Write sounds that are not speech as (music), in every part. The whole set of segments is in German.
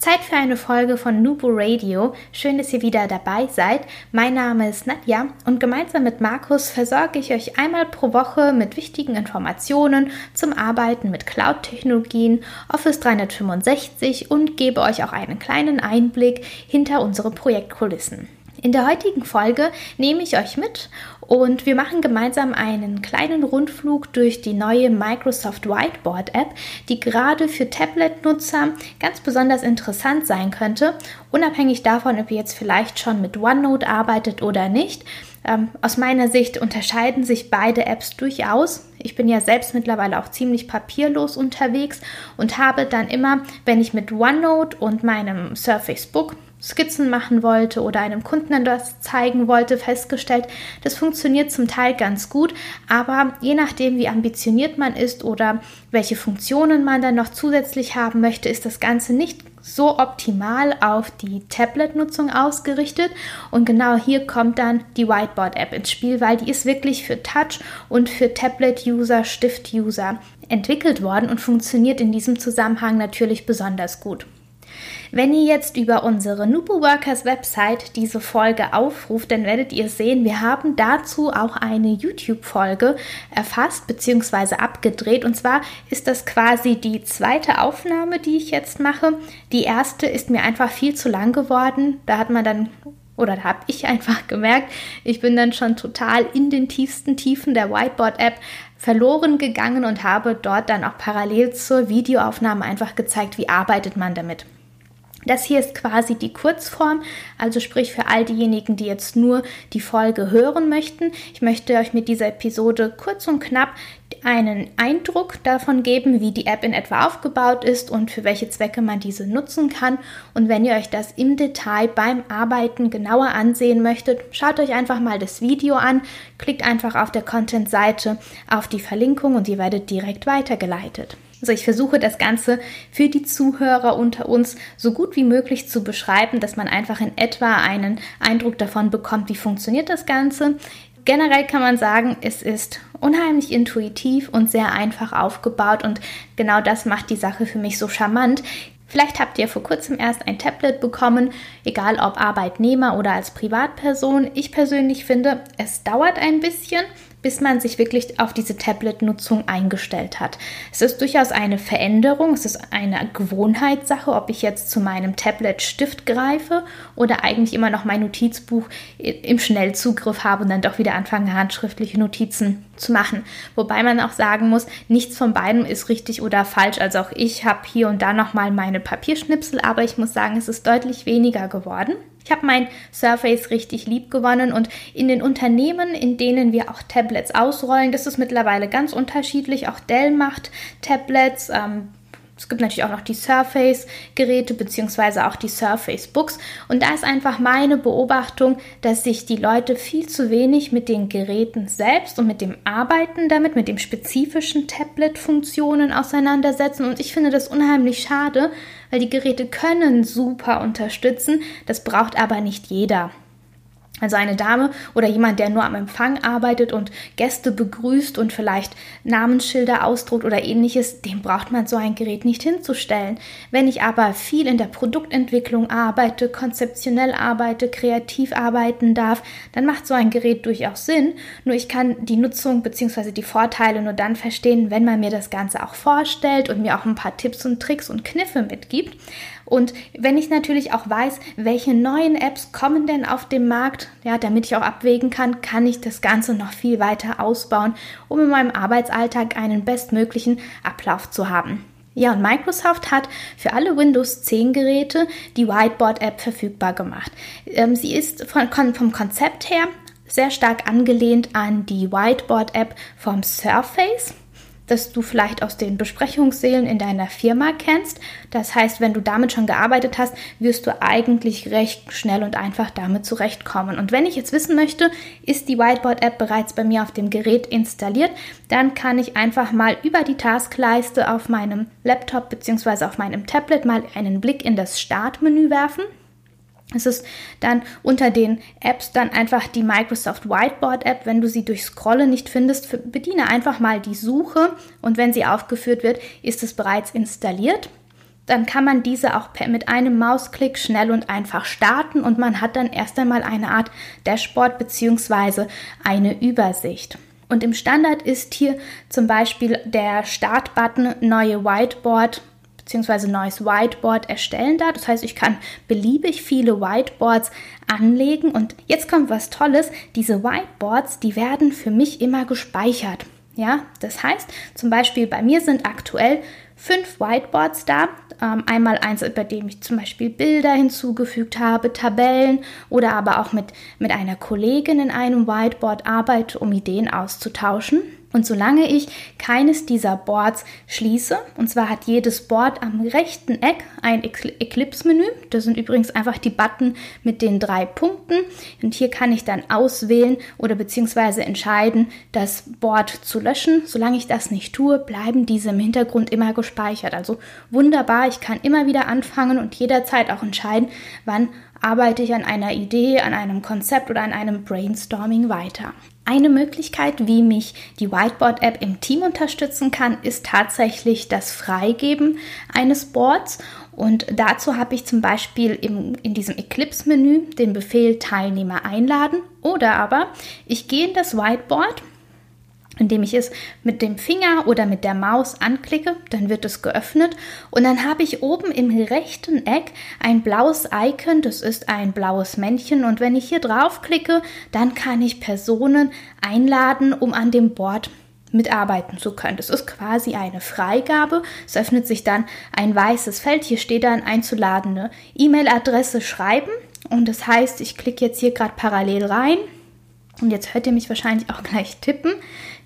Zeit für eine Folge von Nubo Radio. Schön, dass ihr wieder dabei seid. Mein Name ist Nadja und gemeinsam mit Markus versorge ich euch einmal pro Woche mit wichtigen Informationen zum Arbeiten mit Cloud-Technologien, Office 365 und gebe euch auch einen kleinen Einblick hinter unsere Projektkulissen. In der heutigen Folge nehme ich euch mit und wir machen gemeinsam einen kleinen Rundflug durch die neue Microsoft Whiteboard App, die gerade für Tablet-Nutzer ganz besonders interessant sein könnte, unabhängig davon, ob ihr jetzt vielleicht schon mit OneNote arbeitet oder nicht. Ähm, aus meiner Sicht unterscheiden sich beide Apps durchaus. Ich bin ja selbst mittlerweile auch ziemlich papierlos unterwegs und habe dann immer, wenn ich mit OneNote und meinem Surface Book Skizzen machen wollte oder einem Kunden etwas zeigen wollte, festgestellt, das funktioniert zum Teil ganz gut, aber je nachdem, wie ambitioniert man ist oder welche Funktionen man dann noch zusätzlich haben möchte, ist das Ganze nicht so optimal auf die Tablet-Nutzung ausgerichtet. Und genau hier kommt dann die Whiteboard-App ins Spiel, weil die ist wirklich für Touch und für Tablet-User, Stift-User entwickelt worden und funktioniert in diesem Zusammenhang natürlich besonders gut. Wenn ihr jetzt über unsere Nubu Workers Website diese Folge aufruft, dann werdet ihr sehen, wir haben dazu auch eine YouTube-Folge erfasst bzw. abgedreht. Und zwar ist das quasi die zweite Aufnahme, die ich jetzt mache. Die erste ist mir einfach viel zu lang geworden. Da hat man dann oder da habe ich einfach gemerkt, ich bin dann schon total in den tiefsten Tiefen der Whiteboard-App verloren gegangen und habe dort dann auch parallel zur Videoaufnahme einfach gezeigt, wie arbeitet man damit. Das hier ist quasi die Kurzform, also sprich für all diejenigen, die jetzt nur die Folge hören möchten. Ich möchte euch mit dieser Episode kurz und knapp einen Eindruck davon geben, wie die App in etwa aufgebaut ist und für welche Zwecke man diese nutzen kann. Und wenn ihr euch das im Detail beim Arbeiten genauer ansehen möchtet, schaut euch einfach mal das Video an, klickt einfach auf der Content-Seite auf die Verlinkung und ihr werdet direkt weitergeleitet. Also ich versuche das Ganze für die Zuhörer unter uns so gut wie möglich zu beschreiben, dass man einfach in etwa einen Eindruck davon bekommt, wie funktioniert das Ganze. Generell kann man sagen, es ist unheimlich intuitiv und sehr einfach aufgebaut und genau das macht die Sache für mich so charmant. Vielleicht habt ihr vor kurzem erst ein Tablet bekommen, egal ob Arbeitnehmer oder als Privatperson. Ich persönlich finde, es dauert ein bisschen, bis man sich wirklich auf diese Tablet-Nutzung eingestellt hat. Es ist durchaus eine Veränderung, es ist eine Gewohnheitssache, ob ich jetzt zu meinem Tablet Stift greife oder eigentlich immer noch mein Notizbuch im Schnellzugriff habe und dann doch wieder anfange, handschriftliche Notizen zu machen. Wobei man auch sagen muss, nichts von beidem ist richtig oder falsch. Also auch ich habe hier und da nochmal meine Papierschnipsel, aber ich muss sagen, es ist deutlich weniger geworden. Ich habe mein Surface richtig lieb gewonnen und in den Unternehmen, in denen wir auch Tablets ausrollen, das ist mittlerweile ganz unterschiedlich. Auch Dell macht Tablets. Ähm, es gibt natürlich auch noch die Surface-Geräte beziehungsweise auch die Surface-Books. Und da ist einfach meine Beobachtung, dass sich die Leute viel zu wenig mit den Geräten selbst und mit dem Arbeiten damit, mit den spezifischen Tablet-Funktionen auseinandersetzen. Und ich finde das unheimlich schade, weil die Geräte können super unterstützen. Das braucht aber nicht jeder. Also eine Dame oder jemand, der nur am Empfang arbeitet und Gäste begrüßt und vielleicht Namensschilder ausdruckt oder ähnliches, dem braucht man so ein Gerät nicht hinzustellen. Wenn ich aber viel in der Produktentwicklung arbeite, konzeptionell arbeite, kreativ arbeiten darf, dann macht so ein Gerät durchaus Sinn. Nur ich kann die Nutzung bzw. die Vorteile nur dann verstehen, wenn man mir das Ganze auch vorstellt und mir auch ein paar Tipps und Tricks und Kniffe mitgibt. Und wenn ich natürlich auch weiß, welche neuen Apps kommen denn auf den Markt, ja, damit ich auch abwägen kann, kann ich das Ganze noch viel weiter ausbauen, um in meinem Arbeitsalltag einen bestmöglichen Ablauf zu haben. Ja, und Microsoft hat für alle Windows 10 Geräte die Whiteboard-App verfügbar gemacht. Ähm, sie ist von, vom Konzept her sehr stark angelehnt an die Whiteboard-App vom Surface. Das du vielleicht aus den Besprechungssälen in deiner Firma kennst. Das heißt, wenn du damit schon gearbeitet hast, wirst du eigentlich recht schnell und einfach damit zurechtkommen. Und wenn ich jetzt wissen möchte, ist die Whiteboard-App bereits bei mir auf dem Gerät installiert, dann kann ich einfach mal über die Taskleiste auf meinem Laptop bzw. auf meinem Tablet mal einen Blick in das Startmenü werfen. Es ist dann unter den Apps dann einfach die Microsoft Whiteboard App. Wenn du sie durch Scrollen nicht findest, bediene einfach mal die Suche und wenn sie aufgeführt wird, ist es bereits installiert. Dann kann man diese auch mit einem Mausklick schnell und einfach starten und man hat dann erst einmal eine Art Dashboard bzw. eine Übersicht. Und im Standard ist hier zum Beispiel der Startbutton Neue Whiteboard bzw. neues Whiteboard erstellen da. Das heißt, ich kann beliebig viele Whiteboards anlegen und jetzt kommt was Tolles. Diese Whiteboards, die werden für mich immer gespeichert. Ja, das heißt, zum Beispiel bei mir sind aktuell fünf Whiteboards da. Ähm, einmal eins, bei dem ich zum Beispiel Bilder hinzugefügt habe, Tabellen oder aber auch mit, mit einer Kollegin in einem Whiteboard arbeite, um Ideen auszutauschen. Und solange ich keines dieser Boards schließe, und zwar hat jedes Board am rechten Eck ein Eclipse-Menü, das sind übrigens einfach die Button mit den drei Punkten, und hier kann ich dann auswählen oder beziehungsweise entscheiden, das Board zu löschen. Solange ich das nicht tue, bleiben diese im Hintergrund immer gespeichert. Also wunderbar, ich kann immer wieder anfangen und jederzeit auch entscheiden, wann arbeite ich an einer Idee, an einem Konzept oder an einem Brainstorming weiter. Eine Möglichkeit, wie mich die Whiteboard-App im Team unterstützen kann, ist tatsächlich das Freigeben eines Boards. Und dazu habe ich zum Beispiel im, in diesem Eclipse-Menü den Befehl Teilnehmer einladen oder aber ich gehe in das Whiteboard indem ich es mit dem Finger oder mit der Maus anklicke, dann wird es geöffnet und dann habe ich oben im rechten Eck ein blaues Icon, das ist ein blaues Männchen und wenn ich hier draufklicke, dann kann ich Personen einladen, um an dem Board mitarbeiten zu können. Das ist quasi eine Freigabe. Es öffnet sich dann ein weißes Feld. Hier steht dann einzuladende E-Mail-Adresse schreiben. Und das heißt, ich klicke jetzt hier gerade parallel rein. Und jetzt hört ihr mich wahrscheinlich auch gleich tippen.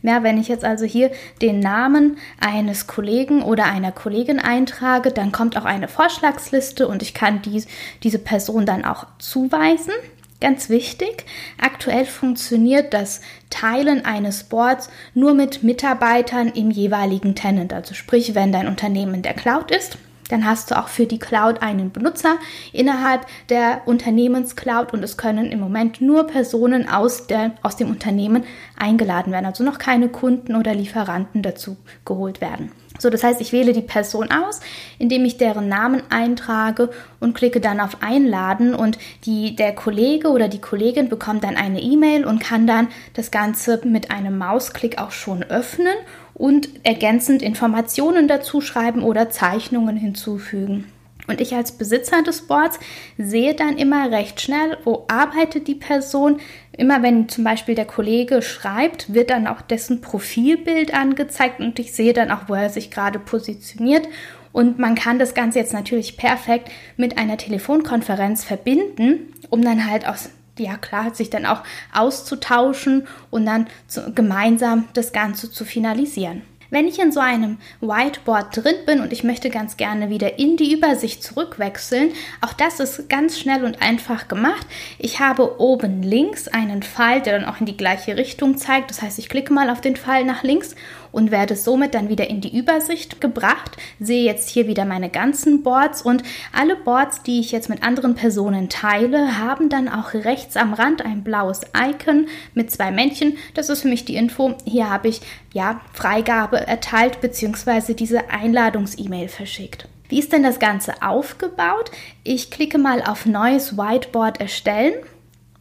Ja, wenn ich jetzt also hier den Namen eines Kollegen oder einer Kollegin eintrage, dann kommt auch eine Vorschlagsliste und ich kann dies, diese Person dann auch zuweisen. Ganz wichtig, aktuell funktioniert das Teilen eines Boards nur mit Mitarbeitern im jeweiligen Tenant. Also sprich, wenn dein Unternehmen in der Cloud ist, dann hast du auch für die Cloud einen Benutzer innerhalb der Unternehmenscloud und es können im Moment nur Personen aus, der, aus dem Unternehmen eingeladen werden, also noch keine Kunden oder Lieferanten dazu geholt werden. So, das heißt, ich wähle die Person aus, indem ich deren Namen eintrage und klicke dann auf Einladen und die, der Kollege oder die Kollegin bekommt dann eine E-Mail und kann dann das Ganze mit einem Mausklick auch schon öffnen und ergänzend Informationen dazu schreiben oder Zeichnungen hinzufügen. Und ich als Besitzer des Boards sehe dann immer recht schnell, wo arbeitet die Person. Immer wenn zum Beispiel der Kollege schreibt, wird dann auch dessen Profilbild angezeigt und ich sehe dann auch, wo er sich gerade positioniert. Und man kann das Ganze jetzt natürlich perfekt mit einer Telefonkonferenz verbinden, um dann halt aus ja klar, sich dann auch auszutauschen und dann zu, gemeinsam das Ganze zu finalisieren. Wenn ich in so einem Whiteboard drin bin und ich möchte ganz gerne wieder in die Übersicht zurückwechseln, auch das ist ganz schnell und einfach gemacht. Ich habe oben links einen Pfeil, der dann auch in die gleiche Richtung zeigt. Das heißt, ich klicke mal auf den Pfeil nach links und werde somit dann wieder in die Übersicht gebracht. Sehe jetzt hier wieder meine ganzen Boards und alle Boards, die ich jetzt mit anderen Personen teile, haben dann auch rechts am Rand ein blaues Icon mit zwei Männchen. Das ist für mich die Info. Hier habe ich ja Freigabe erteilt bzw. diese Einladungs-E-Mail verschickt. Wie ist denn das Ganze aufgebaut? Ich klicke mal auf Neues Whiteboard erstellen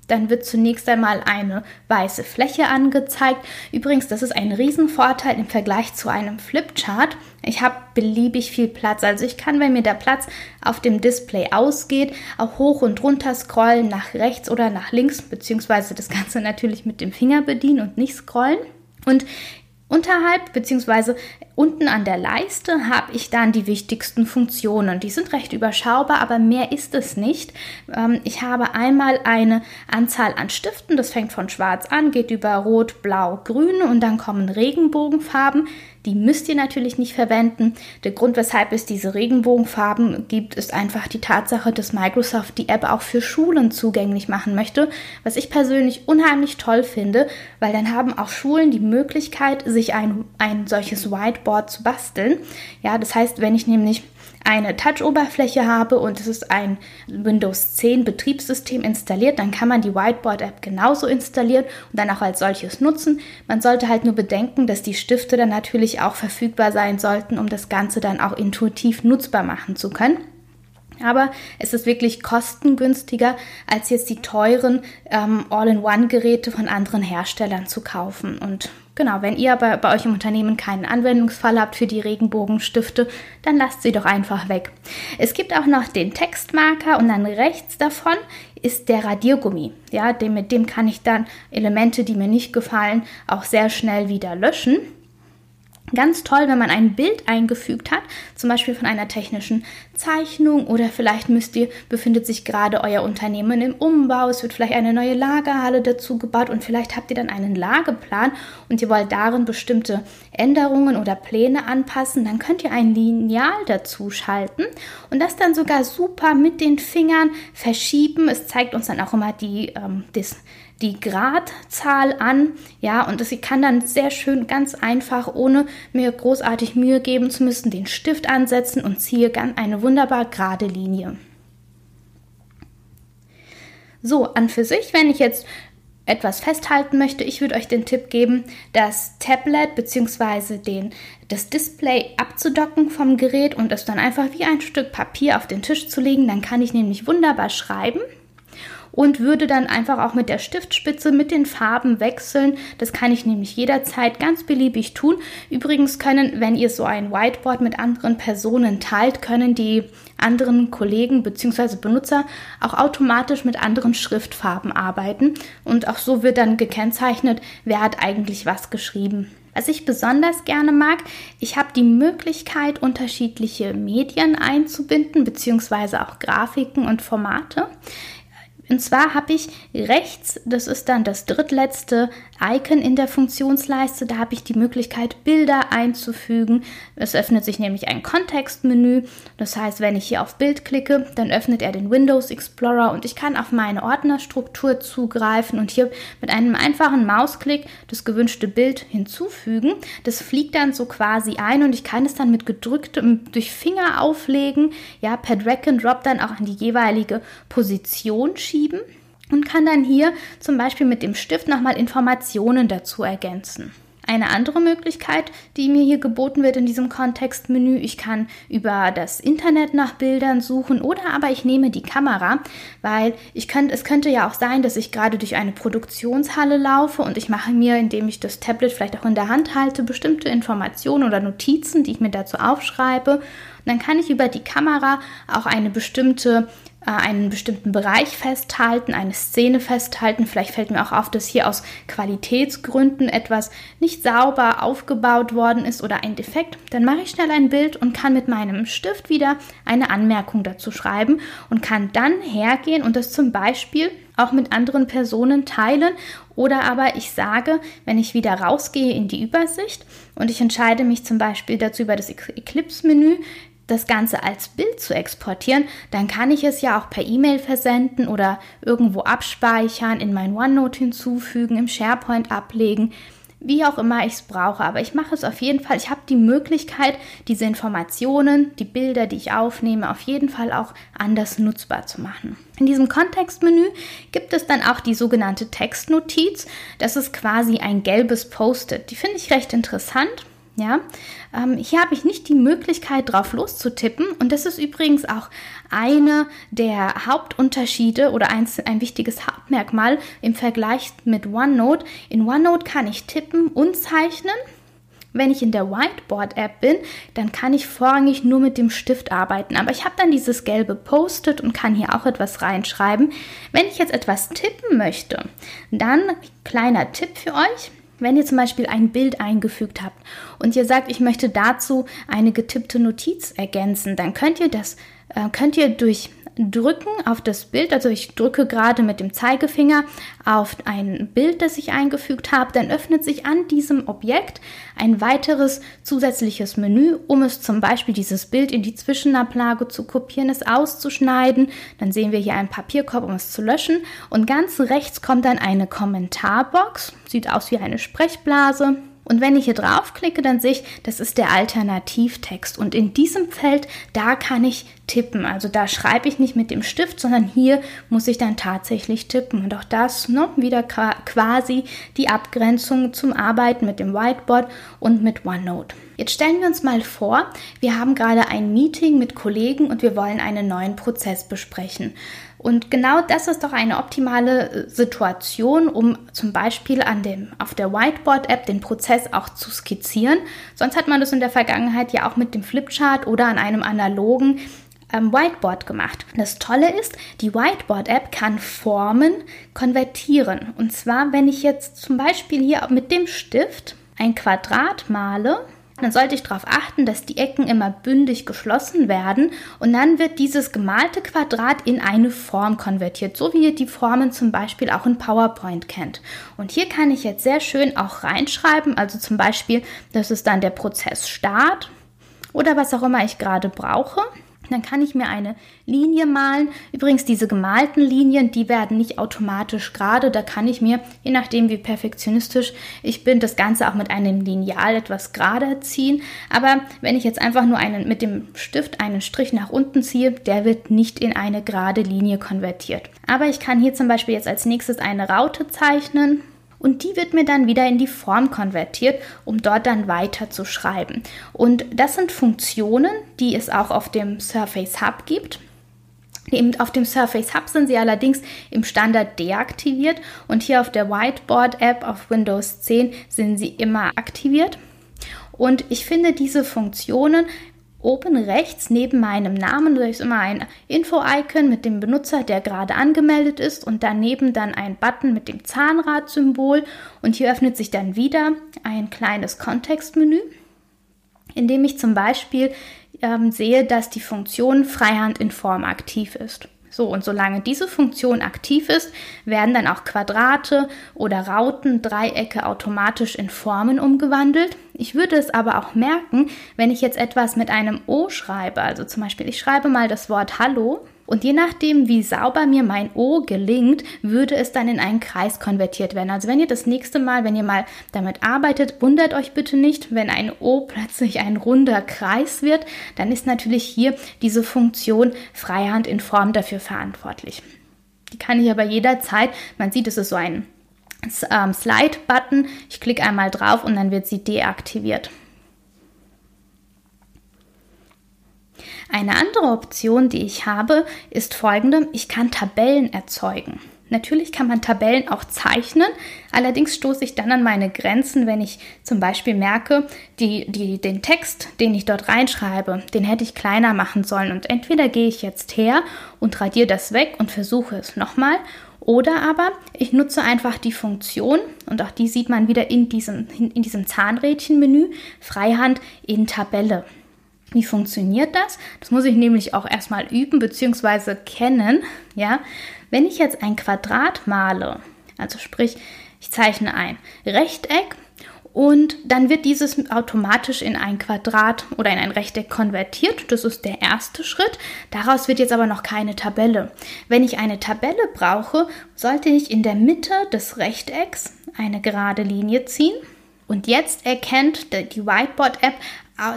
dann wird zunächst einmal eine weiße Fläche angezeigt. Übrigens, das ist ein Riesenvorteil im Vergleich zu einem Flipchart. Ich habe beliebig viel Platz. Also ich kann, wenn mir der Platz auf dem Display ausgeht, auch hoch und runter scrollen, nach rechts oder nach links, beziehungsweise das Ganze (laughs) natürlich mit dem Finger bedienen und nicht scrollen. Und Unterhalb bzw. unten an der Leiste habe ich dann die wichtigsten Funktionen. Die sind recht überschaubar, aber mehr ist es nicht. Ähm, ich habe einmal eine Anzahl an Stiften, das fängt von schwarz an, geht über rot, blau, grün und dann kommen Regenbogenfarben. Die müsst ihr natürlich nicht verwenden. Der Grund, weshalb es diese Regenbogenfarben gibt, ist einfach die Tatsache, dass Microsoft die App auch für Schulen zugänglich machen möchte, was ich persönlich unheimlich toll finde, weil dann haben auch Schulen die Möglichkeit, sich ein, ein solches Whiteboard zu basteln. Ja, das heißt, wenn ich nämlich eine Touch-Oberfläche habe und es ist ein Windows 10 Betriebssystem installiert, dann kann man die Whiteboard-App genauso installieren und dann auch als solches nutzen. Man sollte halt nur bedenken, dass die Stifte dann natürlich auch verfügbar sein sollten, um das Ganze dann auch intuitiv nutzbar machen zu können. Aber es ist wirklich kostengünstiger, als jetzt die teuren ähm, All-in-One-Geräte von anderen Herstellern zu kaufen. Und genau, wenn ihr aber bei euch im Unternehmen keinen Anwendungsfall habt für die Regenbogenstifte, dann lasst sie doch einfach weg. Es gibt auch noch den Textmarker und dann rechts davon ist der Radiergummi. Ja, dem, mit dem kann ich dann Elemente, die mir nicht gefallen, auch sehr schnell wieder löschen. Ganz toll, wenn man ein Bild eingefügt hat, zum Beispiel von einer technischen Zeichnung oder vielleicht müsst ihr, befindet sich gerade euer Unternehmen im Umbau, es wird vielleicht eine neue Lagerhalle dazu gebaut und vielleicht habt ihr dann einen Lageplan und ihr wollt darin bestimmte Änderungen oder Pläne anpassen, dann könnt ihr ein Lineal dazu schalten und das dann sogar super mit den Fingern verschieben. Es zeigt uns dann auch immer die, ähm, das, die Gradzahl an, ja, und das kann dann sehr schön ganz einfach, ohne mir großartig Mühe geben zu müssen, den Stift ansetzen und ziehe ganz eine wunderbar gerade Linie. So, an für sich, wenn ich jetzt etwas festhalten möchte, ich würde euch den Tipp geben, das Tablet bzw. das Display abzudocken vom Gerät und es dann einfach wie ein Stück Papier auf den Tisch zu legen. Dann kann ich nämlich wunderbar schreiben und würde dann einfach auch mit der Stiftspitze mit den Farben wechseln. Das kann ich nämlich jederzeit ganz beliebig tun. Übrigens können, wenn ihr so ein Whiteboard mit anderen Personen teilt, können die anderen Kollegen bzw. Benutzer auch automatisch mit anderen Schriftfarben arbeiten und auch so wird dann gekennzeichnet, wer hat eigentlich was geschrieben. Was ich besonders gerne mag, ich habe die Möglichkeit, unterschiedliche Medien einzubinden, beziehungsweise auch Grafiken und Formate. Und zwar habe ich rechts, das ist dann das drittletzte Icon in der Funktionsleiste, da habe ich die Möglichkeit, Bilder einzufügen. Es öffnet sich nämlich ein Kontextmenü. Das heißt, wenn ich hier auf Bild klicke, dann öffnet er den Windows Explorer und ich kann auf meine Ordnerstruktur zugreifen und hier mit einem einfachen Mausklick das gewünschte Bild hinzufügen. Das fliegt dann so quasi ein und ich kann es dann mit gedrücktem durch Finger auflegen, ja, per Drag and Drop dann auch an die jeweilige Position schieben schieben und kann dann hier zum Beispiel mit dem Stift nochmal Informationen dazu ergänzen. Eine andere Möglichkeit, die mir hier geboten wird in diesem Kontextmenü, ich kann über das Internet nach Bildern suchen oder aber ich nehme die Kamera, weil ich könnte, es könnte ja auch sein, dass ich gerade durch eine Produktionshalle laufe und ich mache mir, indem ich das Tablet vielleicht auch in der Hand halte, bestimmte Informationen oder Notizen, die ich mir dazu aufschreibe. Und dann kann ich über die Kamera auch eine bestimmte äh, einen bestimmten Bereich festhalten, eine Szene festhalten. Vielleicht fällt mir auch auf, dass hier aus Qualitätsgründen etwas nicht sauber aufgebaut worden ist oder ein Defekt. Dann mache ich schnell ein Bild und kann mit meinem Stift wieder eine Anmerkung dazu schreiben und kann dann hergehen und das zum Beispiel auch mit anderen Personen teilen oder aber ich sage, wenn ich wieder rausgehe in die Übersicht und ich entscheide mich zum Beispiel dazu über das Eclipse-Menü, das Ganze als Bild zu exportieren, dann kann ich es ja auch per E-Mail versenden oder irgendwo abspeichern, in mein OneNote hinzufügen, im SharePoint ablegen, wie auch immer ich es brauche. Aber ich mache es auf jeden Fall. Ich habe die Möglichkeit, diese Informationen, die Bilder, die ich aufnehme, auf jeden Fall auch anders nutzbar zu machen. In diesem Kontextmenü gibt es dann auch die sogenannte Textnotiz. Das ist quasi ein gelbes Post-it. Die finde ich recht interessant ja, ähm, hier habe ich nicht die Möglichkeit, drauf loszutippen. Und das ist übrigens auch eine der Hauptunterschiede oder ein, ein wichtiges Hauptmerkmal im Vergleich mit OneNote. In OneNote kann ich tippen und zeichnen. Wenn ich in der Whiteboard-App bin, dann kann ich vorrangig nur mit dem Stift arbeiten. Aber ich habe dann dieses gelbe Post-it und kann hier auch etwas reinschreiben. Wenn ich jetzt etwas tippen möchte, dann kleiner Tipp für euch. Wenn ihr zum Beispiel ein Bild eingefügt habt und ihr sagt, ich möchte dazu eine getippte Notiz ergänzen, dann könnt ihr das, äh, könnt ihr durch Drücken auf das Bild, also ich drücke gerade mit dem Zeigefinger auf ein Bild, das ich eingefügt habe, dann öffnet sich an diesem Objekt ein weiteres zusätzliches Menü, um es zum Beispiel dieses Bild in die Zwischenablage zu kopieren, es auszuschneiden. Dann sehen wir hier einen Papierkorb, um es zu löschen. Und ganz rechts kommt dann eine Kommentarbox, sieht aus wie eine Sprechblase. Und wenn ich hier draufklicke, dann sehe ich, das ist der Alternativtext. Und in diesem Feld, da kann ich tippen. Also da schreibe ich nicht mit dem Stift, sondern hier muss ich dann tatsächlich tippen. Und auch das ne, wieder quasi die Abgrenzung zum Arbeiten mit dem Whiteboard und mit OneNote. Jetzt stellen wir uns mal vor, wir haben gerade ein Meeting mit Kollegen und wir wollen einen neuen Prozess besprechen. Und genau das ist doch eine optimale äh, Situation, um zum Beispiel an dem, auf der Whiteboard-App den Prozess auch zu skizzieren. Sonst hat man das in der Vergangenheit ja auch mit dem Flipchart oder an einem analogen ähm, Whiteboard gemacht. Das Tolle ist, die Whiteboard-App kann Formen konvertieren. Und zwar, wenn ich jetzt zum Beispiel hier mit dem Stift ein Quadrat male, dann sollte ich darauf achten, dass die Ecken immer bündig geschlossen werden und dann wird dieses gemalte Quadrat in eine Form konvertiert, so wie ihr die Formen zum Beispiel auch in PowerPoint kennt. Und hier kann ich jetzt sehr schön auch reinschreiben, also zum Beispiel, das ist dann der Prozess Start oder was auch immer ich gerade brauche. Dann kann ich mir eine Linie malen. Übrigens, diese gemalten Linien, die werden nicht automatisch gerade. Da kann ich mir, je nachdem wie perfektionistisch ich bin, das Ganze auch mit einem Lineal etwas gerade ziehen. Aber wenn ich jetzt einfach nur einen, mit dem Stift einen Strich nach unten ziehe, der wird nicht in eine gerade Linie konvertiert. Aber ich kann hier zum Beispiel jetzt als nächstes eine Raute zeichnen und die wird mir dann wieder in die Form konvertiert, um dort dann weiter zu schreiben. Und das sind Funktionen, die es auch auf dem Surface Hub gibt. Auf dem Surface Hub sind sie allerdings im Standard deaktiviert und hier auf der Whiteboard App auf Windows 10 sind sie immer aktiviert. Und ich finde diese Funktionen Oben rechts neben meinem Namen ist immer ein Info-Icon mit dem Benutzer, der gerade angemeldet ist und daneben dann ein Button mit dem Zahnrad-Symbol und hier öffnet sich dann wieder ein kleines Kontextmenü, in dem ich zum Beispiel ähm, sehe, dass die Funktion Freihand in Form aktiv ist. So, und solange diese Funktion aktiv ist, werden dann auch Quadrate oder Rauten, Dreiecke automatisch in Formen umgewandelt. Ich würde es aber auch merken, wenn ich jetzt etwas mit einem O schreibe, also zum Beispiel ich schreibe mal das Wort Hallo und je nachdem, wie sauber mir mein O gelingt, würde es dann in einen Kreis konvertiert werden. Also wenn ihr das nächste Mal, wenn ihr mal damit arbeitet, wundert euch bitte nicht, wenn ein O (laughs) plötzlich ein runder Kreis wird, dann ist natürlich hier diese Funktion Freihand in Form dafür verantwortlich. Die kann ich aber jederzeit, man sieht, es ist so ein ähm, Slide-Button, ich klicke einmal drauf und dann wird sie deaktiviert. Eine andere Option, die ich habe, ist folgende. Ich kann Tabellen erzeugen. Natürlich kann man Tabellen auch zeichnen, allerdings stoße ich dann an meine Grenzen, wenn ich zum Beispiel merke, die, die, den Text, den ich dort reinschreibe, den hätte ich kleiner machen sollen. Und entweder gehe ich jetzt her und radiere das weg und versuche es nochmal, oder aber ich nutze einfach die Funktion, und auch die sieht man wieder in diesem, in diesem Zahnrädchenmenü, Freihand in Tabelle. Wie funktioniert das? Das muss ich nämlich auch erstmal üben bzw. kennen. Ja, wenn ich jetzt ein Quadrat male, also sprich, ich zeichne ein Rechteck und dann wird dieses automatisch in ein Quadrat oder in ein Rechteck konvertiert. Das ist der erste Schritt. Daraus wird jetzt aber noch keine Tabelle. Wenn ich eine Tabelle brauche, sollte ich in der Mitte des Rechtecks eine gerade Linie ziehen. Und jetzt erkennt die Whiteboard-App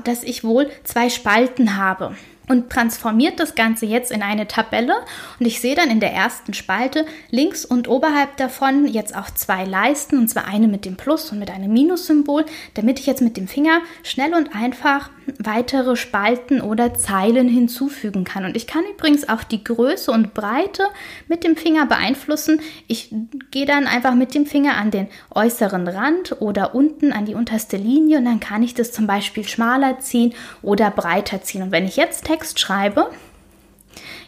dass ich wohl zwei Spalten habe. Und transformiert das Ganze jetzt in eine Tabelle. Und ich sehe dann in der ersten Spalte links und oberhalb davon jetzt auch zwei Leisten. Und zwar eine mit dem Plus und mit einem Minussymbol, damit ich jetzt mit dem Finger schnell und einfach weitere Spalten oder Zeilen hinzufügen kann. Und ich kann übrigens auch die Größe und Breite mit dem Finger beeinflussen. Ich gehe dann einfach mit dem Finger an den äußeren Rand oder unten an die unterste Linie und dann kann ich das zum Beispiel schmaler ziehen oder breiter ziehen. Und wenn ich jetzt Text schreibe,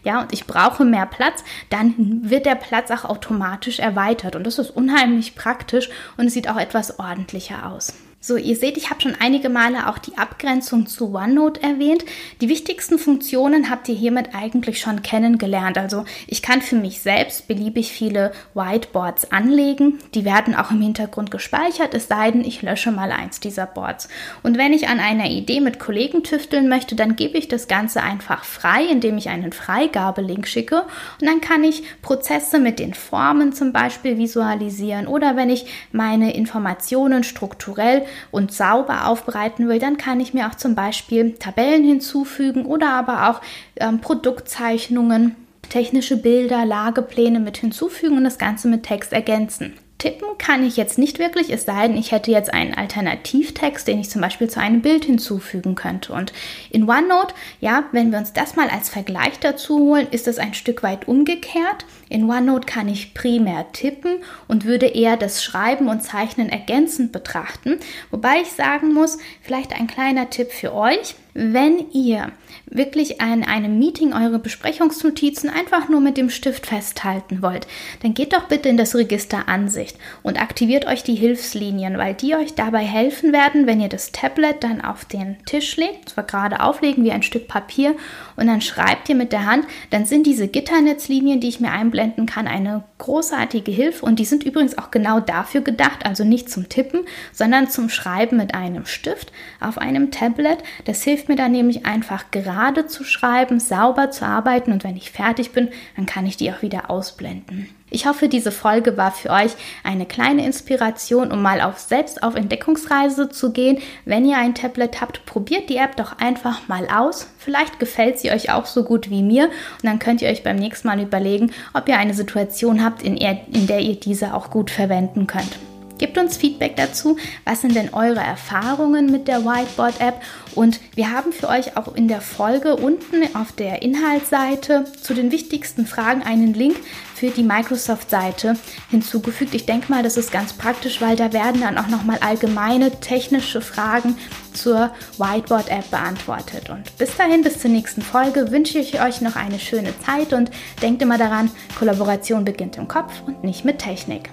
ja, und ich brauche mehr Platz, dann wird der Platz auch automatisch erweitert. Und das ist unheimlich praktisch und es sieht auch etwas ordentlicher aus. So, ihr seht, ich habe schon einige Male auch die Abgrenzung zu OneNote erwähnt. Die wichtigsten Funktionen habt ihr hiermit eigentlich schon kennengelernt. Also ich kann für mich selbst beliebig viele Whiteboards anlegen. Die werden auch im Hintergrund gespeichert, es sei denn, ich lösche mal eins dieser Boards. Und wenn ich an einer Idee mit Kollegen tüfteln möchte, dann gebe ich das Ganze einfach frei, indem ich einen Freigabelink schicke. Und dann kann ich Prozesse mit den Formen zum Beispiel visualisieren oder wenn ich meine Informationen strukturell und sauber aufbereiten will, dann kann ich mir auch zum Beispiel Tabellen hinzufügen oder aber auch ähm, Produktzeichnungen, technische Bilder, Lagepläne mit hinzufügen und das Ganze mit Text ergänzen. Tippen kann ich jetzt nicht wirklich, es sei denn, ich hätte jetzt einen Alternativtext, den ich zum Beispiel zu einem Bild hinzufügen könnte. Und in OneNote, ja, wenn wir uns das mal als Vergleich dazu holen, ist es ein Stück weit umgekehrt. In OneNote kann ich primär tippen und würde eher das Schreiben und Zeichnen ergänzend betrachten. Wobei ich sagen muss, vielleicht ein kleiner Tipp für euch. Wenn ihr wirklich in einem Meeting eure Besprechungsnotizen einfach nur mit dem Stift festhalten wollt, dann geht doch bitte in das Register Ansicht und aktiviert euch die Hilfslinien, weil die euch dabei helfen werden, wenn ihr das Tablet dann auf den Tisch legt, zwar gerade auflegen wie ein Stück Papier und dann schreibt ihr mit der Hand, dann sind diese Gitternetzlinien, die ich mir einblenden kann, eine großartige Hilfe und die sind übrigens auch genau dafür gedacht, also nicht zum Tippen, sondern zum Schreiben mit einem Stift auf einem Tablet. Das hilft mir dann nämlich einfach gerade zu schreiben, sauber zu arbeiten und wenn ich fertig bin, dann kann ich die auch wieder ausblenden. Ich hoffe, diese Folge war für euch eine kleine Inspiration, um mal auf selbst auf Entdeckungsreise zu gehen. Wenn ihr ein Tablet habt, probiert die App doch einfach mal aus. Vielleicht gefällt sie euch auch so gut wie mir und dann könnt ihr euch beim nächsten Mal überlegen, ob ihr eine Situation habt, in, in der ihr diese auch gut verwenden könnt. Gebt uns Feedback dazu. Was sind denn eure Erfahrungen mit der Whiteboard-App? Und wir haben für euch auch in der Folge unten auf der Inhaltsseite zu den wichtigsten Fragen einen Link für die Microsoft-Seite hinzugefügt. Ich denke mal, das ist ganz praktisch, weil da werden dann auch nochmal allgemeine technische Fragen zur Whiteboard-App beantwortet. Und bis dahin, bis zur nächsten Folge, wünsche ich euch noch eine schöne Zeit und denkt immer daran, Kollaboration beginnt im Kopf und nicht mit Technik.